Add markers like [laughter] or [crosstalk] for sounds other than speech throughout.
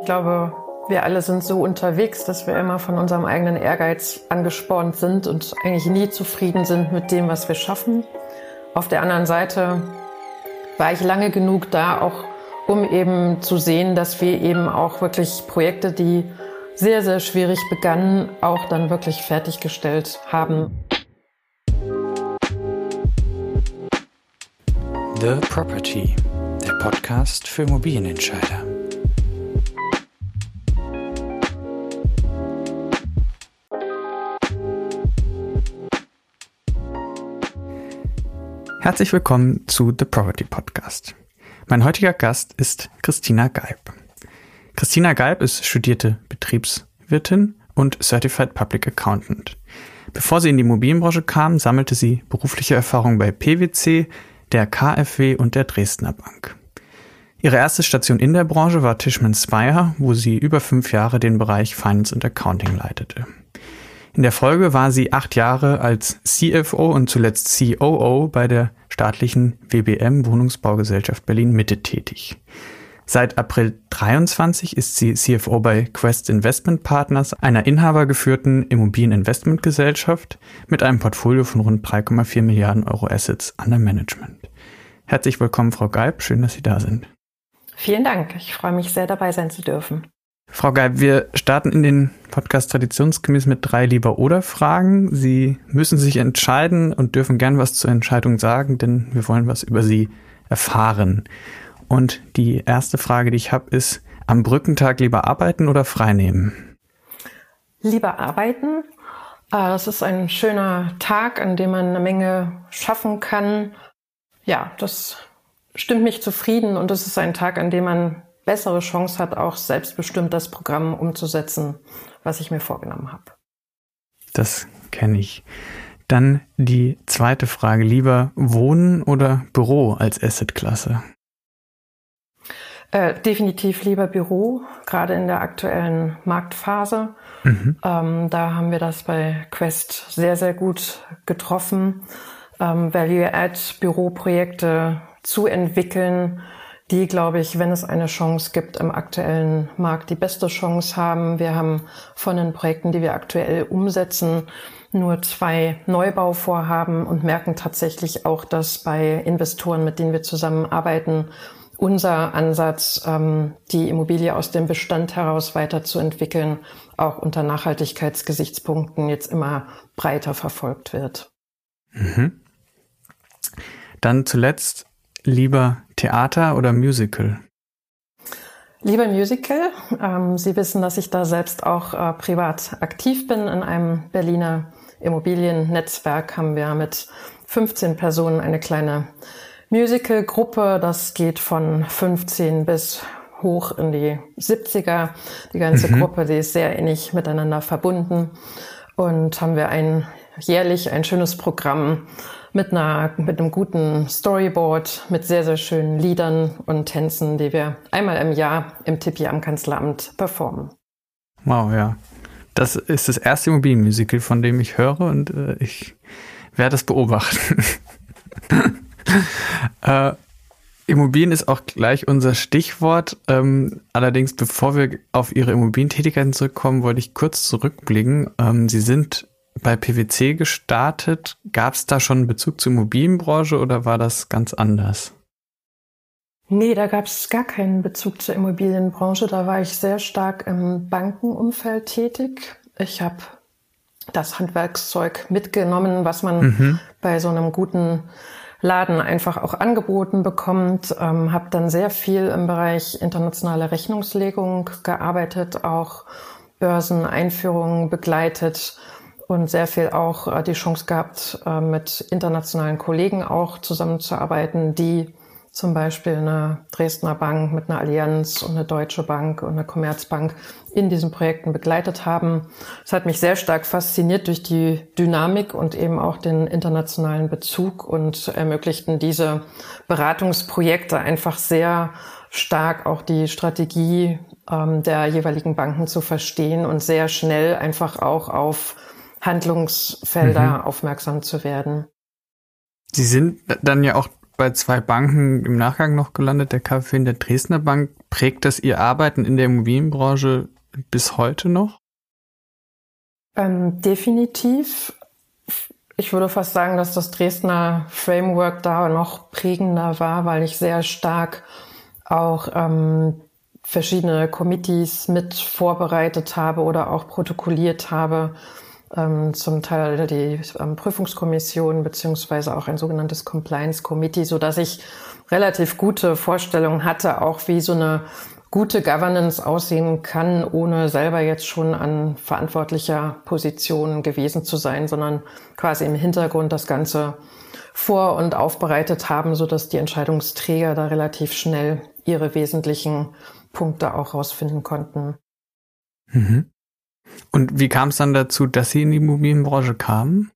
Ich glaube, wir alle sind so unterwegs, dass wir immer von unserem eigenen Ehrgeiz angespornt sind und eigentlich nie zufrieden sind mit dem, was wir schaffen. Auf der anderen Seite war ich lange genug da, auch um eben zu sehen, dass wir eben auch wirklich Projekte, die sehr, sehr schwierig begannen, auch dann wirklich fertiggestellt haben. The Property, der Podcast für Immobilienentscheider. Herzlich willkommen zu The Property Podcast. Mein heutiger Gast ist Christina Geib. Christina Geib ist studierte Betriebswirtin und Certified Public Accountant. Bevor sie in die Immobilienbranche kam, sammelte sie berufliche Erfahrung bei PwC, der KfW und der Dresdner Bank. Ihre erste Station in der Branche war Tischman Speyer, wo sie über fünf Jahre den Bereich Finance und Accounting leitete. In der Folge war sie acht Jahre als CFO und zuletzt COO bei der staatlichen WBM Wohnungsbaugesellschaft Berlin Mitte tätig. Seit April 23 ist sie CFO bei Quest Investment Partners, einer inhabergeführten Immobilieninvestmentgesellschaft mit einem Portfolio von rund 3,4 Milliarden Euro Assets under Management. Herzlich willkommen, Frau Geib. Schön, dass Sie da sind. Vielen Dank. Ich freue mich sehr, dabei sein zu dürfen. Frau Geib, wir starten in den Podcast traditionsgemäß mit drei Lieber-Oder-Fragen. Sie müssen sich entscheiden und dürfen gern was zur Entscheidung sagen, denn wir wollen was über Sie erfahren. Und die erste Frage, die ich habe, ist, am Brückentag lieber arbeiten oder freinehmen? Lieber arbeiten. Es ist ein schöner Tag, an dem man eine Menge schaffen kann. Ja, das stimmt mich zufrieden und es ist ein Tag, an dem man bessere Chance hat, auch selbstbestimmt das Programm umzusetzen, was ich mir vorgenommen habe. Das kenne ich. Dann die zweite Frage. Lieber Wohnen oder Büro als Assetklasse? Äh, definitiv lieber Büro, gerade in der aktuellen Marktphase. Mhm. Ähm, da haben wir das bei Quest sehr, sehr gut getroffen. Ähm, Value-Add-Büroprojekte zu entwickeln, die, glaube ich, wenn es eine Chance gibt, im aktuellen Markt die beste Chance haben. Wir haben von den Projekten, die wir aktuell umsetzen, nur zwei Neubauvorhaben und merken tatsächlich auch, dass bei Investoren, mit denen wir zusammenarbeiten, unser Ansatz, ähm, die Immobilie aus dem Bestand heraus weiterzuentwickeln, auch unter Nachhaltigkeitsgesichtspunkten jetzt immer breiter verfolgt wird. Mhm. Dann zuletzt Lieber Theater oder Musical? Lieber Musical. Ähm, Sie wissen, dass ich da selbst auch äh, privat aktiv bin. In einem Berliner Immobiliennetzwerk haben wir mit 15 Personen eine kleine Musical-Gruppe. Das geht von 15 bis hoch in die 70er. Die ganze mhm. Gruppe, die ist sehr innig miteinander verbunden. Und haben wir ein jährlich ein schönes Programm mit einer, mit einem guten Storyboard, mit sehr, sehr schönen Liedern und Tänzen, die wir einmal im Jahr im Tippi am Kanzleramt performen. Wow, ja. Das ist das erste Immobilienmusical, von dem ich höre und äh, ich werde es beobachten. [laughs] äh, Immobilien ist auch gleich unser Stichwort. Ähm, allerdings, bevor wir auf Ihre Immobilientätigkeiten zurückkommen, wollte ich kurz zurückblicken. Ähm, Sie sind bei PwC gestartet. Gab es da schon einen Bezug zur Immobilienbranche oder war das ganz anders? Nee, da gab es gar keinen Bezug zur Immobilienbranche. Da war ich sehr stark im Bankenumfeld tätig. Ich habe das Handwerkszeug mitgenommen, was man mhm. bei so einem guten Laden einfach auch angeboten bekommt. Ähm, habe dann sehr viel im Bereich internationale Rechnungslegung gearbeitet, auch Börseneinführungen begleitet und sehr viel auch äh, die Chance gehabt, äh, mit internationalen Kollegen auch zusammenzuarbeiten, die zum Beispiel eine Dresdner Bank mit einer Allianz und eine Deutsche Bank und eine Commerzbank in diesen Projekten begleitet haben. Es hat mich sehr stark fasziniert durch die Dynamik und eben auch den internationalen Bezug und ermöglichten diese Beratungsprojekte einfach sehr stark auch die Strategie ähm, der jeweiligen Banken zu verstehen und sehr schnell einfach auch auf Handlungsfelder mhm. aufmerksam zu werden. Sie sind dann ja auch bei zwei Banken im Nachgang noch gelandet, der KfW und der Dresdner Bank. Prägt das Ihr Arbeiten in der Immobilienbranche bis heute noch? Ähm, definitiv. Ich würde fast sagen, dass das Dresdner Framework da noch prägender war, weil ich sehr stark auch ähm, verschiedene Committees mit vorbereitet habe oder auch protokolliert habe, ähm, zum Teil die ähm, Prüfungskommission beziehungsweise auch ein sogenanntes Compliance Committee, so dass ich relativ gute Vorstellungen hatte, auch wie so eine gute Governance aussehen kann, ohne selber jetzt schon an verantwortlicher Position gewesen zu sein, sondern quasi im Hintergrund das Ganze vor und aufbereitet haben, so dass die Entscheidungsträger da relativ schnell ihre wesentlichen Punkte auch rausfinden konnten. Mhm. Und wie kam es dann dazu, dass Sie in die Immobilienbranche kamen?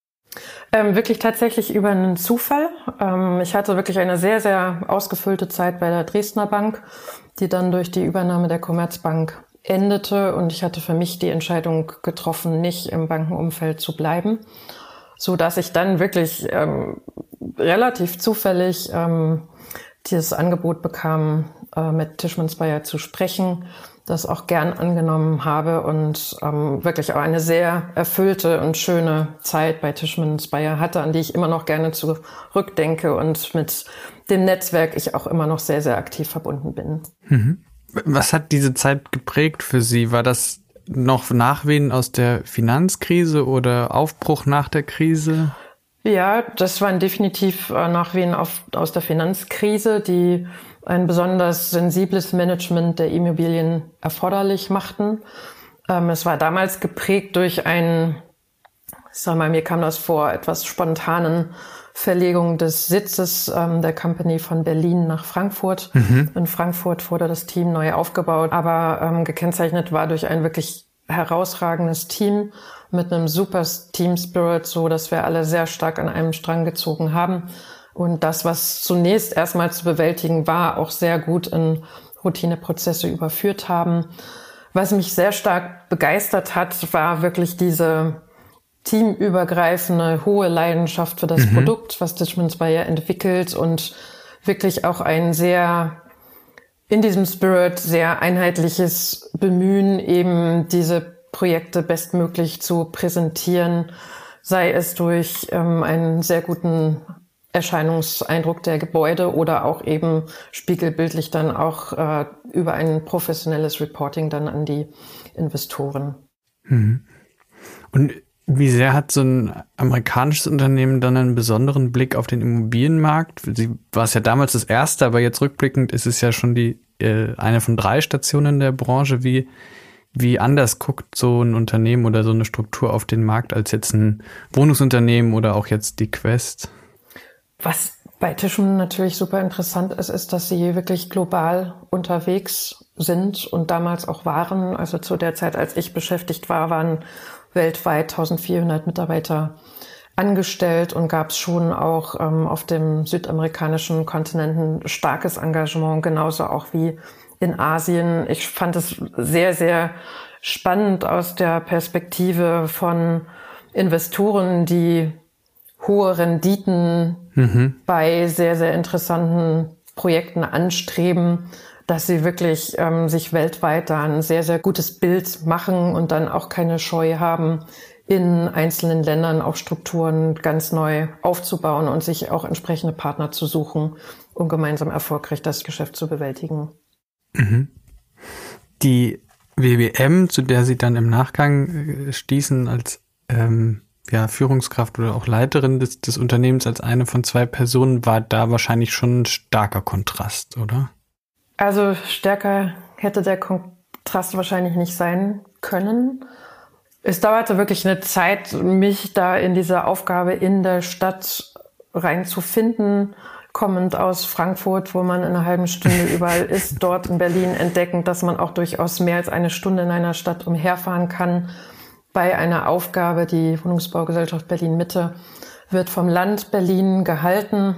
Ähm, wirklich tatsächlich über einen Zufall. Ähm, ich hatte wirklich eine sehr, sehr ausgefüllte Zeit bei der Dresdner Bank, die dann durch die Übernahme der Commerzbank endete und ich hatte für mich die Entscheidung getroffen, nicht im Bankenumfeld zu bleiben, so dass ich dann wirklich ähm, relativ zufällig ähm, dieses Angebot bekam, äh, mit Tischmanns Bayer zu sprechen das auch gern angenommen habe und ähm, wirklich auch eine sehr erfüllte und schöne Zeit bei Tischmann Speyer hatte, an die ich immer noch gerne zurückdenke und mit dem Netzwerk ich auch immer noch sehr, sehr aktiv verbunden bin. Mhm. Was hat diese Zeit geprägt für Sie? War das noch Nachwehen aus der Finanzkrise oder Aufbruch nach der Krise? Ja, das waren definitiv äh, Nachwehen auf, aus der Finanzkrise, die ein besonders sensibles Management der Immobilien erforderlich machten. Ähm, es war damals geprägt durch einen, ich sag mal, mir kam das vor, etwas spontanen Verlegung des Sitzes ähm, der Company von Berlin nach Frankfurt. Mhm. In Frankfurt wurde das Team neu aufgebaut, aber ähm, gekennzeichnet war durch ein wirklich herausragendes Team mit einem super Team Spirit, so dass wir alle sehr stark an einem Strang gezogen haben und das, was zunächst erstmal zu bewältigen war, auch sehr gut in Routineprozesse überführt haben. Was mich sehr stark begeistert hat, war wirklich diese teamübergreifende, hohe Leidenschaft für das mhm. Produkt, was Ditchman Spire entwickelt und wirklich auch ein sehr in diesem Spirit sehr einheitliches Bemühen, eben diese Projekte bestmöglich zu präsentieren, sei es durch ähm, einen sehr guten Erscheinungseindruck der Gebäude oder auch eben spiegelbildlich dann auch äh, über ein professionelles Reporting dann an die Investoren. Mhm. Und wie sehr hat so ein amerikanisches Unternehmen dann einen besonderen Blick auf den Immobilienmarkt? Sie war es ja damals das erste, aber jetzt rückblickend ist es ja schon die äh, eine von drei Stationen der Branche. Wie wie anders guckt so ein Unternehmen oder so eine Struktur auf den Markt als jetzt ein Wohnungsunternehmen oder auch jetzt die Quest? Was bei Tischen natürlich super interessant ist, ist, dass sie wirklich global unterwegs sind und damals auch waren. Also zu der Zeit, als ich beschäftigt war, waren weltweit 1400 Mitarbeiter angestellt und gab es schon auch ähm, auf dem südamerikanischen Kontinent ein starkes Engagement, genauso auch wie in Asien. Ich fand es sehr, sehr spannend aus der Perspektive von Investoren, die hohe Renditen mhm. bei sehr, sehr interessanten Projekten anstreben, dass sie wirklich ähm, sich weltweit da ein sehr, sehr gutes Bild machen und dann auch keine Scheu haben, in einzelnen Ländern auch Strukturen ganz neu aufzubauen und sich auch entsprechende Partner zu suchen, um gemeinsam erfolgreich das Geschäft zu bewältigen. Mhm. Die WBM, zu der Sie dann im Nachgang äh, stießen als ähm, ja, Führungskraft oder auch Leiterin des, des Unternehmens als eine von zwei Personen war da wahrscheinlich schon ein starker Kontrast, oder? Also stärker hätte der Kontrast wahrscheinlich nicht sein können. Es dauerte wirklich eine Zeit, mich da in diese Aufgabe in der Stadt reinzufinden, kommend aus Frankfurt, wo man in einer halben Stunde [laughs] überall ist, dort in Berlin entdeckend, dass man auch durchaus mehr als eine Stunde in einer Stadt umherfahren kann bei einer Aufgabe, die Wohnungsbaugesellschaft Berlin Mitte wird vom Land Berlin gehalten.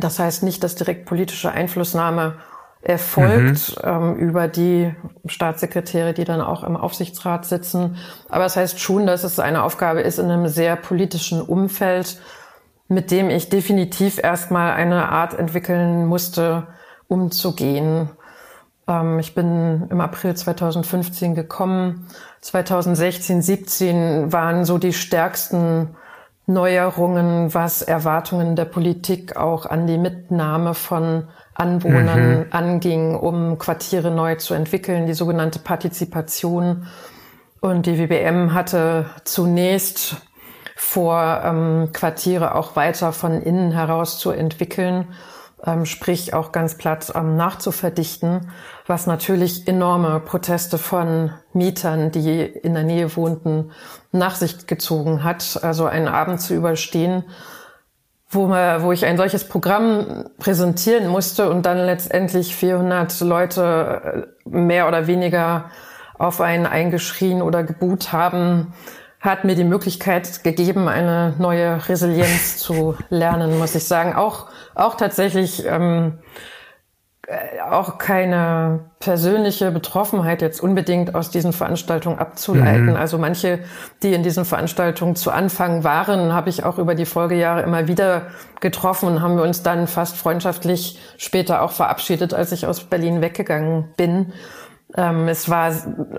Das heißt nicht, dass direkt politische Einflussnahme erfolgt mhm. ähm, über die Staatssekretäre, die dann auch im Aufsichtsrat sitzen. Aber es das heißt schon, dass es eine Aufgabe ist in einem sehr politischen Umfeld, mit dem ich definitiv erstmal eine Art entwickeln musste, umzugehen. Ähm, ich bin im April 2015 gekommen. 2016, 17 waren so die stärksten Neuerungen, was Erwartungen der Politik auch an die Mitnahme von Anwohnern mhm. anging, um Quartiere neu zu entwickeln, die sogenannte Partizipation. Und die WBM hatte zunächst vor, ähm, Quartiere auch weiter von innen heraus zu entwickeln, sprich auch ganz platt ähm, nachzuverdichten, was natürlich enorme Proteste von Mietern, die in der Nähe wohnten, nach sich gezogen hat. Also einen Abend zu überstehen, wo, man, wo ich ein solches Programm präsentieren musste und dann letztendlich 400 Leute äh, mehr oder weniger auf einen eingeschrien oder gebuht haben, hat mir die Möglichkeit gegeben, eine neue Resilienz [laughs] zu lernen, muss ich sagen. Auch, auch tatsächlich ähm, äh, auch keine persönliche Betroffenheit jetzt unbedingt aus diesen Veranstaltungen abzuleiten. Mhm. Also manche, die in diesen Veranstaltungen zu Anfang waren, habe ich auch über die Folgejahre immer wieder getroffen und haben wir uns dann fast freundschaftlich später auch verabschiedet, als ich aus Berlin weggegangen bin. Ähm, es war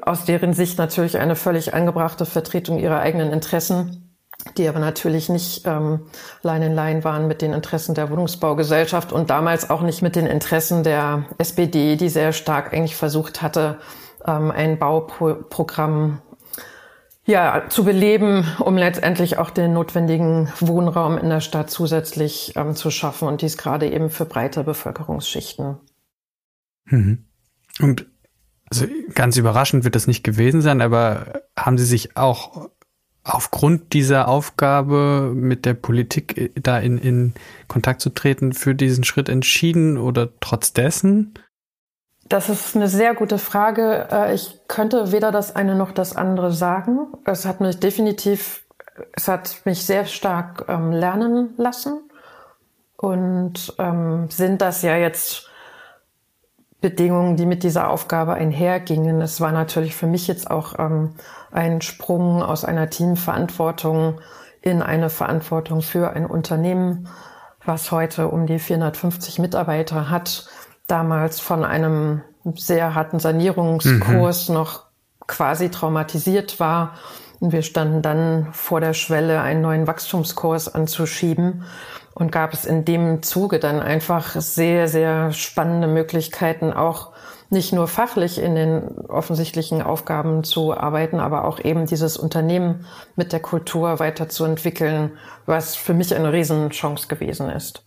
aus deren Sicht natürlich eine völlig angebrachte Vertretung ihrer eigenen Interessen, die aber natürlich nicht ähm, Line in Line waren mit den Interessen der Wohnungsbaugesellschaft und damals auch nicht mit den Interessen der SPD, die sehr stark eigentlich versucht hatte, ähm, ein Bauprogramm ja, zu beleben, um letztendlich auch den notwendigen Wohnraum in der Stadt zusätzlich ähm, zu schaffen und dies gerade eben für breite Bevölkerungsschichten. Mhm. Und also ganz überraschend wird das nicht gewesen sein, aber haben Sie sich auch aufgrund dieser Aufgabe mit der Politik äh, da in, in Kontakt zu treten für diesen Schritt entschieden oder trotz dessen? Das ist eine sehr gute Frage. Äh, ich könnte weder das eine noch das andere sagen. Es hat mich definitiv, es hat mich sehr stark ähm, lernen lassen und ähm, sind das ja jetzt Bedingungen, die mit dieser Aufgabe einhergingen. Es war natürlich für mich jetzt auch ähm, ein Sprung aus einer Teamverantwortung in eine Verantwortung für ein Unternehmen, was heute um die 450 Mitarbeiter hat, damals von einem sehr harten Sanierungskurs mhm. noch quasi traumatisiert war. Und wir standen dann vor der Schwelle, einen neuen Wachstumskurs anzuschieben und gab es in dem Zuge dann einfach sehr, sehr spannende Möglichkeiten, auch nicht nur fachlich in den offensichtlichen Aufgaben zu arbeiten, aber auch eben dieses Unternehmen mit der Kultur weiterzuentwickeln, was für mich eine Riesenchance gewesen ist.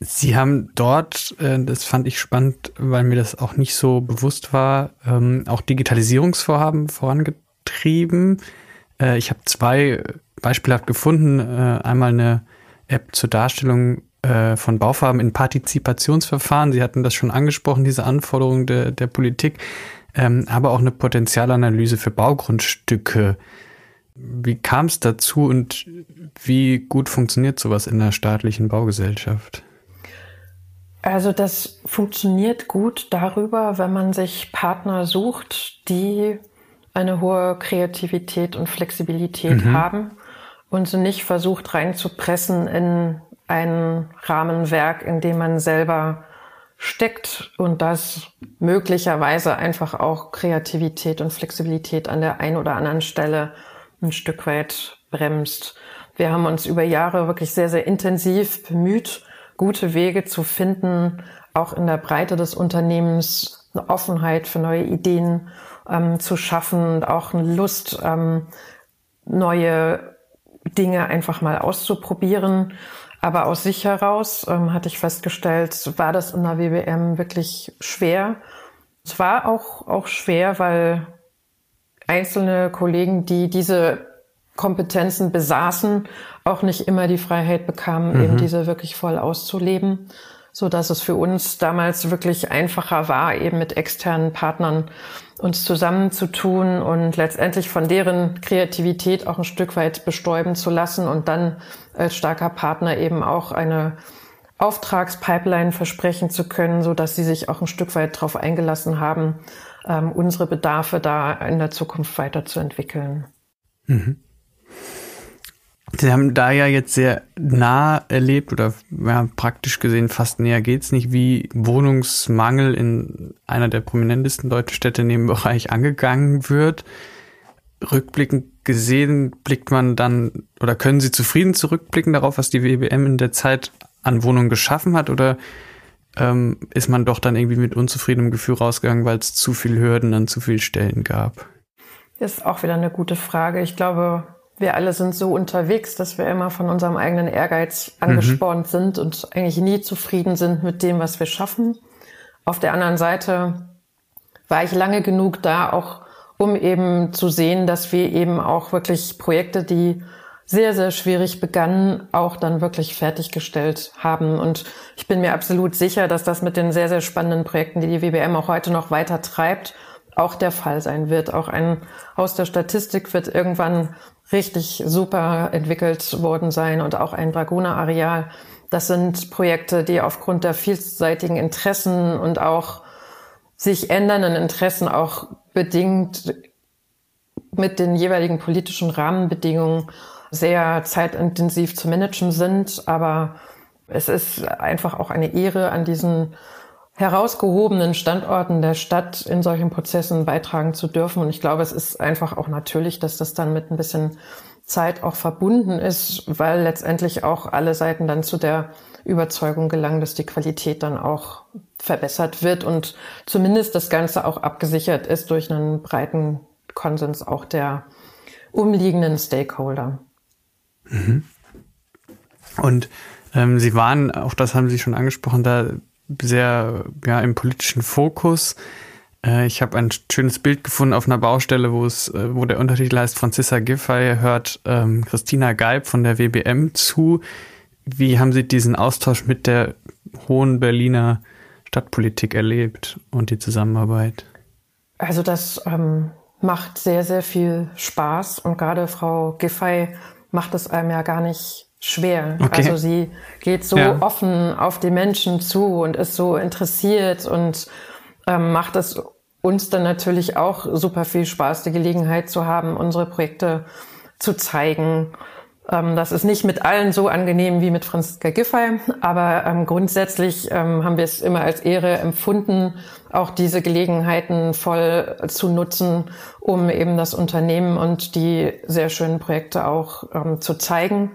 Sie haben dort, äh, das fand ich spannend, weil mir das auch nicht so bewusst war, ähm, auch Digitalisierungsvorhaben vorangetrieben. Äh, ich habe zwei beispielhaft gefunden. Äh, einmal eine App zur Darstellung äh, von Baufarben in Partizipationsverfahren. Sie hatten das schon angesprochen, diese Anforderungen der, der Politik, ähm, aber auch eine Potenzialanalyse für Baugrundstücke. Wie kam es dazu und wie gut funktioniert sowas in der staatlichen Baugesellschaft? Also das funktioniert gut darüber, wenn man sich Partner sucht, die eine hohe Kreativität und Flexibilität mhm. haben und sie nicht versucht reinzupressen in ein Rahmenwerk, in dem man selber steckt und das möglicherweise einfach auch Kreativität und Flexibilität an der einen oder anderen Stelle ein Stück weit bremst. Wir haben uns über Jahre wirklich sehr, sehr intensiv bemüht, gute Wege zu finden, auch in der Breite des Unternehmens eine Offenheit für neue Ideen ähm, zu schaffen und auch eine Lust, ähm, neue Dinge einfach mal auszuprobieren. Aber aus sich heraus ähm, hatte ich festgestellt, war das in der WBM wirklich schwer. Es war auch, auch schwer, weil einzelne Kollegen, die diese Kompetenzen besaßen, auch nicht immer die Freiheit bekamen, mhm. eben diese wirklich voll auszuleben so dass es für uns damals wirklich einfacher war, eben mit externen Partnern uns zusammenzutun und letztendlich von deren Kreativität auch ein Stück weit bestäuben zu lassen und dann als starker Partner eben auch eine Auftragspipeline versprechen zu können, so dass sie sich auch ein Stück weit darauf eingelassen haben, ähm, unsere Bedarfe da in der Zukunft weiterzuentwickeln. Mhm. Sie haben da ja jetzt sehr nah erlebt oder ja, praktisch gesehen fast näher geht's nicht, wie Wohnungsmangel in einer der prominentesten deutschen Städte in dem Bereich angegangen wird. Rückblickend gesehen blickt man dann oder können Sie zufrieden zurückblicken darauf, was die WBM in der Zeit an Wohnungen geschaffen hat oder ähm, ist man doch dann irgendwie mit unzufriedenem Gefühl rausgegangen, weil es zu viel Hürden an zu viel Stellen gab? Ist auch wieder eine gute Frage. Ich glaube, wir alle sind so unterwegs, dass wir immer von unserem eigenen Ehrgeiz angespornt mhm. sind und eigentlich nie zufrieden sind mit dem, was wir schaffen. Auf der anderen Seite war ich lange genug da, auch um eben zu sehen, dass wir eben auch wirklich Projekte, die sehr, sehr schwierig begannen, auch dann wirklich fertiggestellt haben. Und ich bin mir absolut sicher, dass das mit den sehr, sehr spannenden Projekten, die die WBM auch heute noch weiter treibt, auch der Fall sein wird. Auch ein Haus der Statistik wird irgendwann richtig super entwickelt worden sein und auch ein Dragoner-Areal. Das sind Projekte, die aufgrund der vielseitigen Interessen und auch sich ändernden Interessen auch bedingt mit den jeweiligen politischen Rahmenbedingungen sehr zeitintensiv zu managen sind. Aber es ist einfach auch eine Ehre, an diesen herausgehobenen Standorten der Stadt in solchen Prozessen beitragen zu dürfen. Und ich glaube, es ist einfach auch natürlich, dass das dann mit ein bisschen Zeit auch verbunden ist, weil letztendlich auch alle Seiten dann zu der Überzeugung gelangen, dass die Qualität dann auch verbessert wird und zumindest das Ganze auch abgesichert ist durch einen breiten Konsens auch der umliegenden Stakeholder. Mhm. Und ähm, Sie waren, auch das haben Sie schon angesprochen, da sehr ja, im politischen Fokus. Äh, ich habe ein schönes Bild gefunden auf einer Baustelle, wo es, äh, wo der Untertitel heißt Franzissa Giffey hört ähm, Christina Geib von der WBM zu. Wie haben Sie diesen Austausch mit der hohen Berliner Stadtpolitik erlebt und die Zusammenarbeit? Also das ähm, macht sehr, sehr viel Spaß und gerade Frau Giffey macht es einem ja gar nicht schwer. Okay. Also sie geht so ja. offen auf die Menschen zu und ist so interessiert und ähm, macht es uns dann natürlich auch super viel Spaß, die Gelegenheit zu haben, unsere Projekte zu zeigen. Ähm, das ist nicht mit allen so angenehm wie mit Franziska Giffey, aber ähm, grundsätzlich ähm, haben wir es immer als Ehre empfunden, auch diese Gelegenheiten voll zu nutzen, um eben das Unternehmen und die sehr schönen Projekte auch ähm, zu zeigen.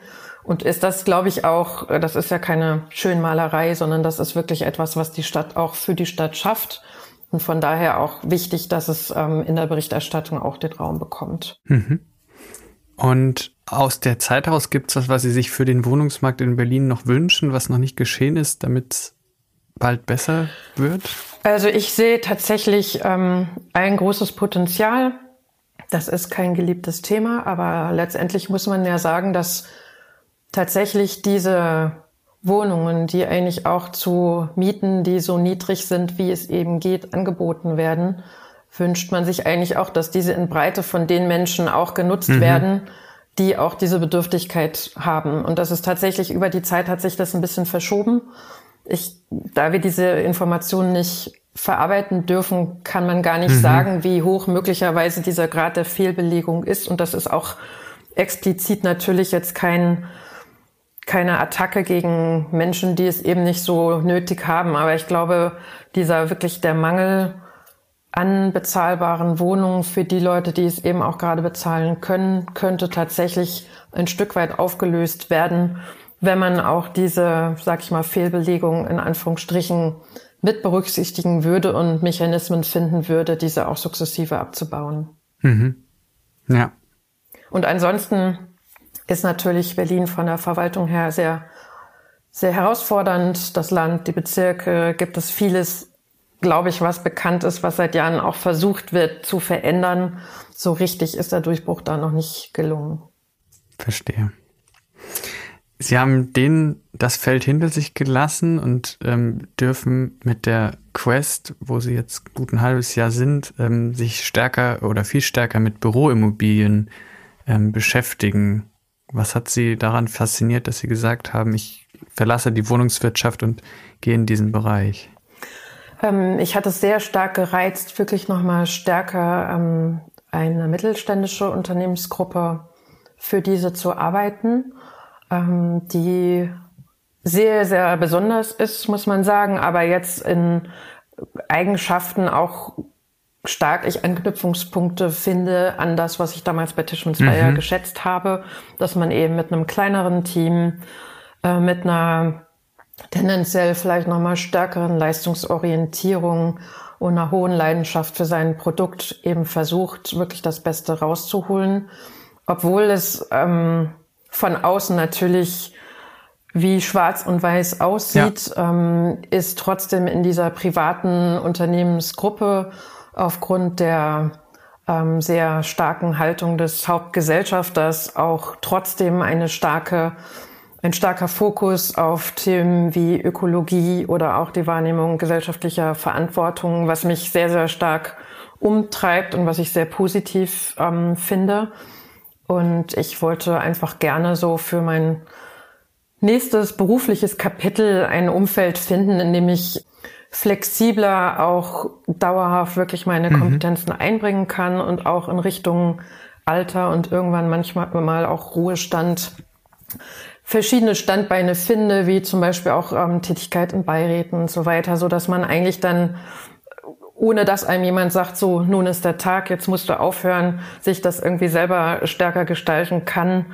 Und ist das, glaube ich, auch, das ist ja keine Schönmalerei, sondern das ist wirklich etwas, was die Stadt auch für die Stadt schafft. Und von daher auch wichtig, dass es ähm, in der Berichterstattung auch den Raum bekommt. Mhm. Und aus der Zeit heraus gibt es was, was Sie sich für den Wohnungsmarkt in Berlin noch wünschen, was noch nicht geschehen ist, damit es bald besser wird? Also ich sehe tatsächlich ähm, ein großes Potenzial. Das ist kein geliebtes Thema, aber letztendlich muss man ja sagen, dass tatsächlich diese Wohnungen, die eigentlich auch zu Mieten, die so niedrig sind, wie es eben geht, angeboten werden, wünscht man sich eigentlich auch, dass diese in Breite von den Menschen auch genutzt mhm. werden, die auch diese Bedürftigkeit haben. Und das ist tatsächlich über die Zeit hat sich das ein bisschen verschoben. Ich, da wir diese Informationen nicht verarbeiten dürfen, kann man gar nicht mhm. sagen, wie hoch möglicherweise dieser Grad der Fehlbelegung ist. Und das ist auch explizit natürlich jetzt kein keine Attacke gegen Menschen, die es eben nicht so nötig haben. Aber ich glaube, dieser wirklich der Mangel an bezahlbaren Wohnungen für die Leute, die es eben auch gerade bezahlen können, könnte tatsächlich ein Stück weit aufgelöst werden, wenn man auch diese, sag ich mal, Fehlbelegung in Anführungsstrichen mit berücksichtigen würde und Mechanismen finden würde, diese auch sukzessive abzubauen. Mhm. Ja. Und ansonsten ist natürlich Berlin von der Verwaltung her sehr, sehr herausfordernd. Das Land, die Bezirke, gibt es vieles, glaube ich, was bekannt ist, was seit Jahren auch versucht wird zu verändern. So richtig ist der Durchbruch da noch nicht gelungen. Verstehe. Sie haben den das Feld hinter sich gelassen und ähm, dürfen mit der Quest, wo Sie jetzt gut ein halbes Jahr sind, ähm, sich stärker oder viel stärker mit Büroimmobilien ähm, beschäftigen. Was hat Sie daran fasziniert, dass Sie gesagt haben, ich verlasse die Wohnungswirtschaft und gehe in diesen Bereich? Ähm, ich hatte es sehr stark gereizt, wirklich nochmal stärker ähm, eine mittelständische Unternehmensgruppe für diese zu arbeiten, ähm, die sehr, sehr besonders ist, muss man sagen, aber jetzt in Eigenschaften auch stark ich Anknüpfungspunkte finde an das, was ich damals bei Tischmann Zweier mhm. geschätzt habe, dass man eben mit einem kleineren Team, äh, mit einer tendenziell vielleicht nochmal stärkeren Leistungsorientierung und einer hohen Leidenschaft für sein Produkt eben versucht, wirklich das Beste rauszuholen, obwohl es ähm, von außen natürlich wie schwarz und weiß aussieht, ja. ähm, ist trotzdem in dieser privaten Unternehmensgruppe aufgrund der ähm, sehr starken Haltung des Hauptgesellschafters auch trotzdem eine starke, ein starker Fokus auf Themen wie Ökologie oder auch die Wahrnehmung gesellschaftlicher Verantwortung, was mich sehr, sehr stark umtreibt und was ich sehr positiv ähm, finde. Und ich wollte einfach gerne so für mein nächstes berufliches Kapitel ein Umfeld finden, in dem ich flexibler auch dauerhaft wirklich meine mhm. Kompetenzen einbringen kann und auch in Richtung Alter und irgendwann manchmal mal auch Ruhestand verschiedene Standbeine finde, wie zum Beispiel auch ähm, Tätigkeit in Beiräten und so weiter, so dass man eigentlich dann ohne dass einem jemand sagt, so, nun ist der Tag, jetzt musst du aufhören, sich das irgendwie selber stärker gestalten kann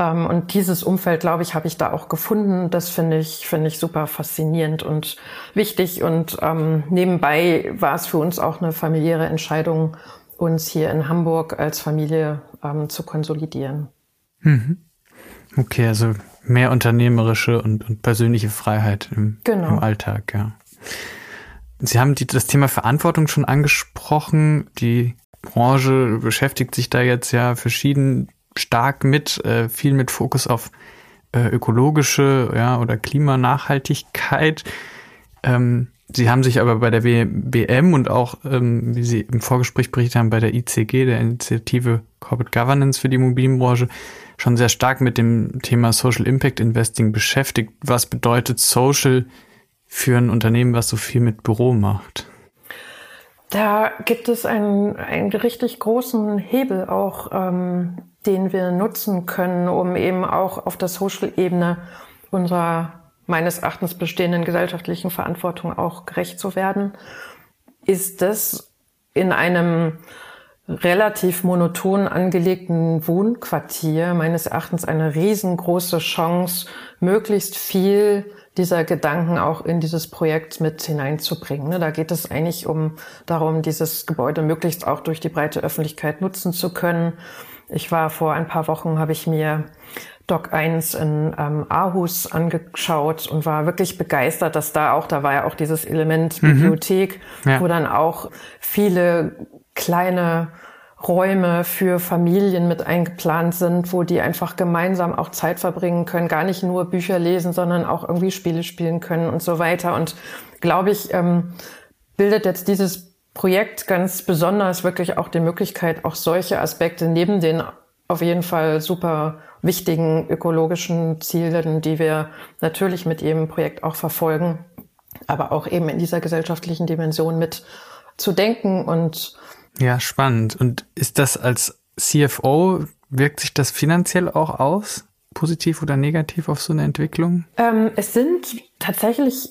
und dieses Umfeld, glaube ich, habe ich da auch gefunden. Das finde ich, finde ich super faszinierend und wichtig. Und ähm, nebenbei war es für uns auch eine familiäre Entscheidung, uns hier in Hamburg als Familie ähm, zu konsolidieren. Mhm. Okay, also mehr unternehmerische und, und persönliche Freiheit im, genau. im Alltag, ja. Sie haben die, das Thema Verantwortung schon angesprochen. Die Branche beschäftigt sich da jetzt ja verschieden stark mit, äh, viel mit Fokus auf äh, ökologische ja, oder Klimanachhaltigkeit. Ähm, Sie haben sich aber bei der WBM und auch, ähm, wie Sie im Vorgespräch berichtet haben, bei der ICG, der Initiative Corporate Governance für die Immobilienbranche, schon sehr stark mit dem Thema Social Impact Investing beschäftigt. Was bedeutet Social für ein Unternehmen, was so viel mit Büro macht? Da gibt es einen, einen richtig großen Hebel auch ähm, den wir nutzen können, um eben auch auf der Social-Ebene unserer meines Erachtens bestehenden gesellschaftlichen Verantwortung auch gerecht zu werden, ist es in einem relativ monoton angelegten Wohnquartier meines Erachtens eine riesengroße Chance, möglichst viel dieser Gedanken auch in dieses Projekt mit hineinzubringen. Ne, da geht es eigentlich um darum, dieses Gebäude möglichst auch durch die breite Öffentlichkeit nutzen zu können ich war vor ein paar Wochen, habe ich mir Doc 1 in ähm, Aarhus angeschaut und war wirklich begeistert, dass da auch, da war ja auch dieses Element mhm. Bibliothek, ja. wo dann auch viele kleine Räume für Familien mit eingeplant sind, wo die einfach gemeinsam auch Zeit verbringen können, gar nicht nur Bücher lesen, sondern auch irgendwie Spiele spielen können und so weiter. Und glaube ich, ähm, bildet jetzt dieses Projekt ganz besonders wirklich auch die Möglichkeit, auch solche Aspekte neben den auf jeden Fall super wichtigen ökologischen Zielen, die wir natürlich mit jedem Projekt auch verfolgen, aber auch eben in dieser gesellschaftlichen Dimension mit zu denken und ja, spannend. Und ist das als CFO, wirkt sich das finanziell auch aus? Positiv oder negativ auf so eine Entwicklung? Ähm, es sind tatsächlich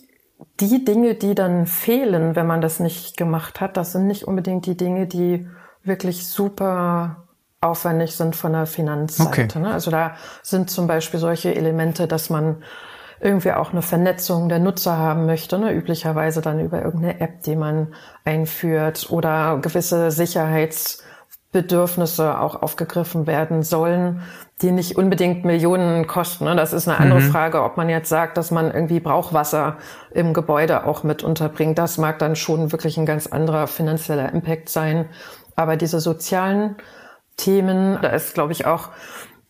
die Dinge, die dann fehlen, wenn man das nicht gemacht hat, das sind nicht unbedingt die Dinge, die wirklich super aufwendig sind von der Finanzseite. Okay. Ne? Also da sind zum Beispiel solche Elemente, dass man irgendwie auch eine Vernetzung der Nutzer haben möchte, ne? üblicherweise dann über irgendeine App, die man einführt oder gewisse Sicherheits Bedürfnisse auch aufgegriffen werden sollen, die nicht unbedingt Millionen kosten. Ne? Das ist eine andere mhm. Frage, ob man jetzt sagt, dass man irgendwie Brauchwasser im Gebäude auch mit unterbringt. Das mag dann schon wirklich ein ganz anderer finanzieller Impact sein. Aber diese sozialen Themen, da ist, glaube ich, auch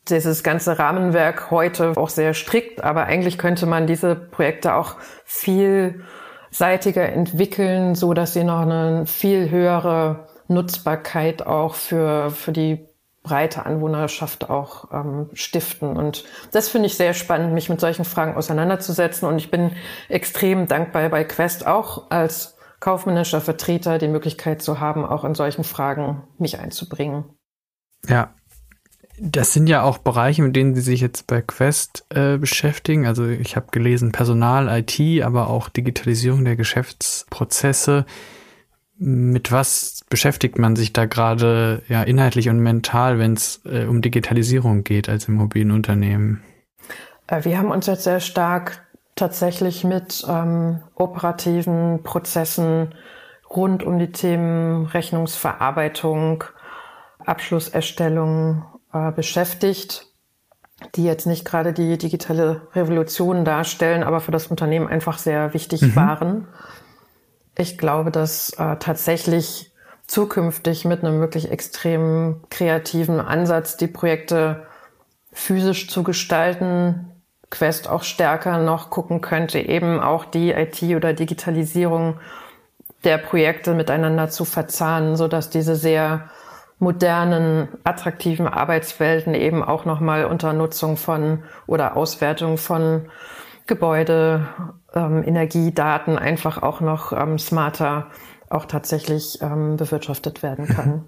dieses ganze Rahmenwerk heute auch sehr strikt. Aber eigentlich könnte man diese Projekte auch vielseitiger entwickeln, so dass sie noch eine viel höhere Nutzbarkeit auch für, für die breite Anwohnerschaft auch ähm, stiften. Und das finde ich sehr spannend, mich mit solchen Fragen auseinanderzusetzen. Und ich bin extrem dankbar bei Quest auch als kaufmännischer Vertreter die Möglichkeit zu haben, auch in solchen Fragen mich einzubringen. Ja, Das sind ja auch Bereiche, mit denen Sie sich jetzt bei Quest äh, beschäftigen. Also ich habe gelesen Personal, IT, aber auch Digitalisierung der Geschäftsprozesse. Mit was beschäftigt man sich da gerade ja inhaltlich und mental, wenn es äh, um Digitalisierung geht als Immobilienunternehmen? Äh, wir haben uns jetzt sehr stark tatsächlich mit ähm, operativen Prozessen rund um die Themen Rechnungsverarbeitung, Abschlusserstellung äh, beschäftigt, die jetzt nicht gerade die digitale Revolution darstellen, aber für das Unternehmen einfach sehr wichtig mhm. waren. Ich glaube, dass äh, tatsächlich zukünftig mit einem wirklich extrem kreativen Ansatz die Projekte physisch zu gestalten, Quest auch stärker noch gucken könnte, eben auch die IT oder Digitalisierung der Projekte miteinander zu verzahnen, so dass diese sehr modernen, attraktiven Arbeitswelten eben auch nochmal unter Nutzung von oder Auswertung von Gebäude, ähm, Energiedaten einfach auch noch ähm, smarter auch tatsächlich ähm, bewirtschaftet werden kann.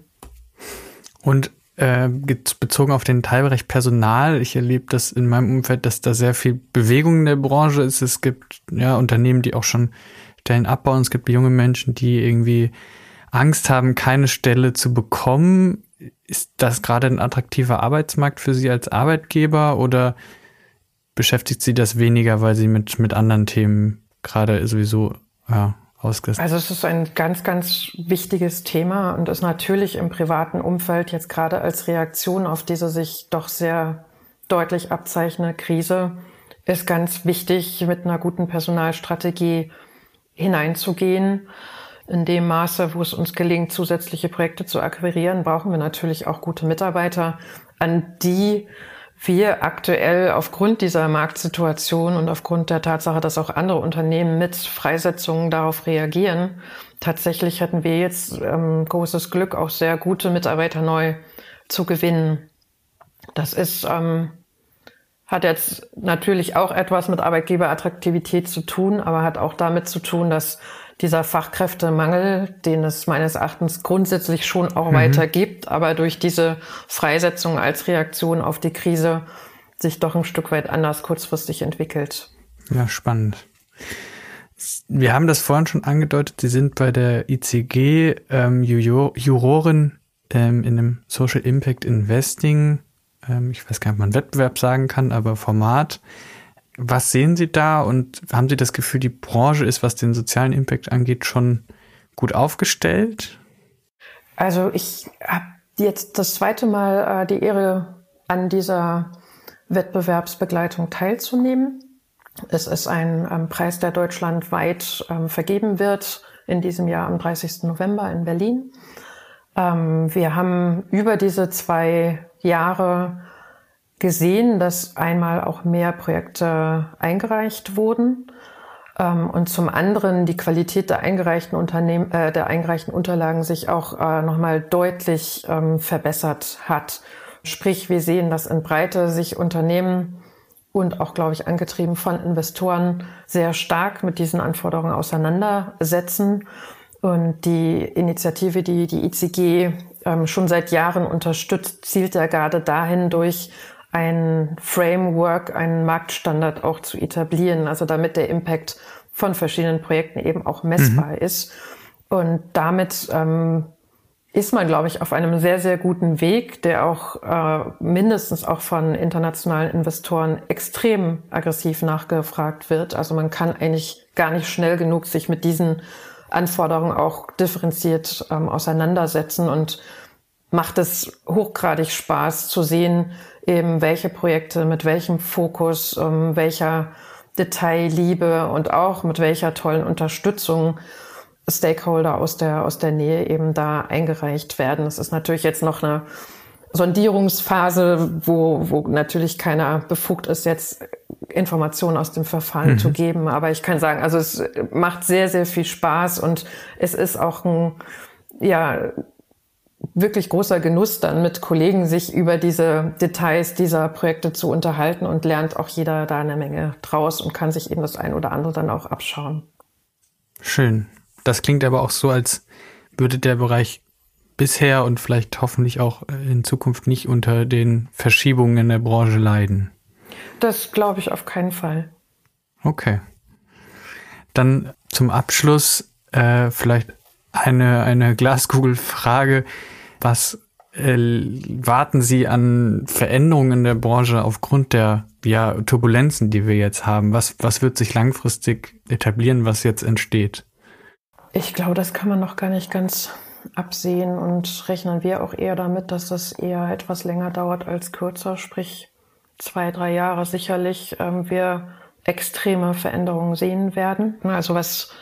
Und äh, bezogen auf den Teilbereich Personal, ich erlebe das in meinem Umfeld, dass da sehr viel Bewegung in der Branche ist. Es gibt ja Unternehmen, die auch schon Stellen abbauen. Es gibt junge Menschen, die irgendwie Angst haben, keine Stelle zu bekommen. Ist das gerade ein attraktiver Arbeitsmarkt für Sie als Arbeitgeber oder beschäftigt Sie das weniger, weil Sie mit, mit anderen Themen gerade sowieso ja, ausgesetzt Also es ist ein ganz, ganz wichtiges Thema und ist natürlich im privaten Umfeld jetzt gerade als Reaktion auf diese sich doch sehr deutlich abzeichnende Krise ist ganz wichtig, mit einer guten Personalstrategie hineinzugehen. In dem Maße, wo es uns gelingt, zusätzliche Projekte zu akquirieren, brauchen wir natürlich auch gute Mitarbeiter, an die wir aktuell aufgrund dieser Marktsituation und aufgrund der Tatsache, dass auch andere Unternehmen mit Freisetzungen darauf reagieren, tatsächlich hätten wir jetzt ähm, großes Glück, auch sehr gute Mitarbeiter neu zu gewinnen. Das ist, ähm, hat jetzt natürlich auch etwas mit Arbeitgeberattraktivität zu tun, aber hat auch damit zu tun, dass dieser Fachkräftemangel, den es meines Erachtens grundsätzlich schon auch mhm. weiter gibt, aber durch diese Freisetzung als Reaktion auf die Krise sich doch ein Stück weit anders kurzfristig entwickelt. Ja, spannend. Wir haben das vorhin schon angedeutet, Sie sind bei der ICG ähm, Jurorin ähm, in einem Social Impact Investing, ähm, ich weiß gar nicht, ob man Wettbewerb sagen kann, aber Format. Was sehen Sie da und haben Sie das Gefühl, die Branche ist, was den sozialen Impact angeht, schon gut aufgestellt? Also ich habe jetzt das zweite Mal äh, die Ehre, an dieser Wettbewerbsbegleitung teilzunehmen. Es ist ein ähm, Preis, der deutschlandweit ähm, vergeben wird, in diesem Jahr am 30. November in Berlin. Ähm, wir haben über diese zwei Jahre gesehen, dass einmal auch mehr Projekte eingereicht wurden ähm, und zum anderen die Qualität der eingereichten Unternehmen, äh, der eingereichten Unterlagen sich auch äh, nochmal deutlich ähm, verbessert hat. Sprich, wir sehen, dass in Breite sich Unternehmen und auch, glaube ich, angetrieben von Investoren sehr stark mit diesen Anforderungen auseinandersetzen. Und die Initiative, die die ICG ähm, schon seit Jahren unterstützt, zielt ja gerade dahin durch ein Framework, einen Marktstandard auch zu etablieren, also damit der Impact von verschiedenen Projekten eben auch messbar mhm. ist. Und damit ähm, ist man, glaube ich, auf einem sehr, sehr guten Weg, der auch äh, mindestens auch von internationalen Investoren extrem aggressiv nachgefragt wird. Also man kann eigentlich gar nicht schnell genug sich mit diesen Anforderungen auch differenziert ähm, auseinandersetzen und macht es hochgradig Spaß zu sehen, eben welche Projekte mit welchem Fokus, ähm, welcher Detailliebe und auch mit welcher tollen Unterstützung Stakeholder aus der, aus der Nähe eben da eingereicht werden. Es ist natürlich jetzt noch eine Sondierungsphase, wo, wo natürlich keiner befugt ist, jetzt Informationen aus dem Verfahren mhm. zu geben. Aber ich kann sagen, also es macht sehr, sehr viel Spaß und es ist auch ein, ja, wirklich großer Genuss, dann mit Kollegen sich über diese Details dieser Projekte zu unterhalten und lernt auch jeder da eine Menge draus und kann sich eben das ein oder andere dann auch abschauen. Schön. Das klingt aber auch so, als würde der Bereich bisher und vielleicht hoffentlich auch in Zukunft nicht unter den Verschiebungen in der Branche leiden. Das glaube ich auf keinen Fall. Okay. Dann zum Abschluss äh, vielleicht eine, eine Glaskugelfrage. Was äh, warten Sie an Veränderungen in der Branche aufgrund der ja, Turbulenzen, die wir jetzt haben? Was, was wird sich langfristig etablieren, was jetzt entsteht? Ich glaube, das kann man noch gar nicht ganz absehen und rechnen wir auch eher damit, dass das eher etwas länger dauert als kürzer, sprich zwei, drei Jahre sicherlich ähm, wir extreme Veränderungen sehen werden. Also was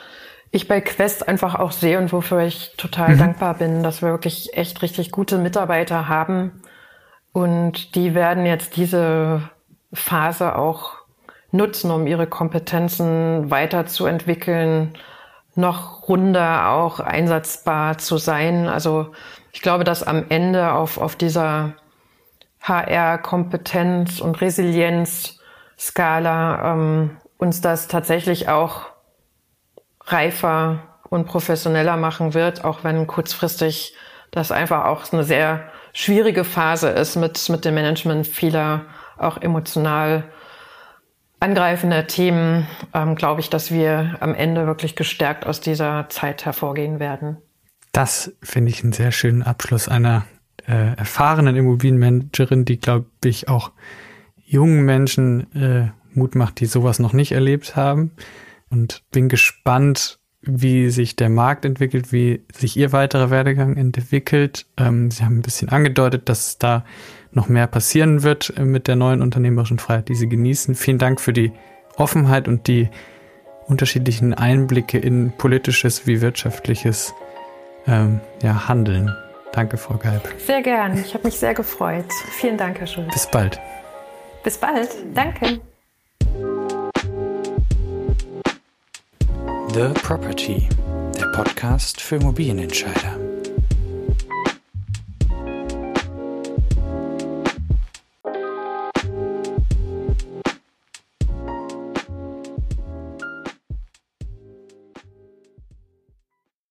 ich bei Quest einfach auch sehe und wofür ich total mhm. dankbar bin, dass wir wirklich echt richtig gute Mitarbeiter haben. Und die werden jetzt diese Phase auch nutzen, um ihre Kompetenzen weiterzuentwickeln, noch runder auch einsatzbar zu sein. Also ich glaube, dass am Ende auf, auf dieser HR-Kompetenz und Resilienz-Skala ähm, uns das tatsächlich auch reifer und professioneller machen wird, auch wenn kurzfristig das einfach auch eine sehr schwierige Phase ist mit, mit dem Management vieler auch emotional angreifender Themen, ähm, glaube ich, dass wir am Ende wirklich gestärkt aus dieser Zeit hervorgehen werden. Das finde ich einen sehr schönen Abschluss einer äh, erfahrenen Immobilienmanagerin, die, glaube ich, auch jungen Menschen äh, Mut macht, die sowas noch nicht erlebt haben. Und bin gespannt, wie sich der Markt entwickelt, wie sich Ihr weiterer Werdegang entwickelt. Ähm, Sie haben ein bisschen angedeutet, dass da noch mehr passieren wird äh, mit der neuen unternehmerischen Freiheit, die Sie genießen. Vielen Dank für die Offenheit und die unterschiedlichen Einblicke in politisches wie wirtschaftliches ähm, ja, Handeln. Danke, Frau Galb. Sehr gern. Ich habe mich sehr gefreut. Vielen Dank, Herr Schulz. Bis bald. Bis bald. Danke. The Property, der Podcast für Immobilienentscheider.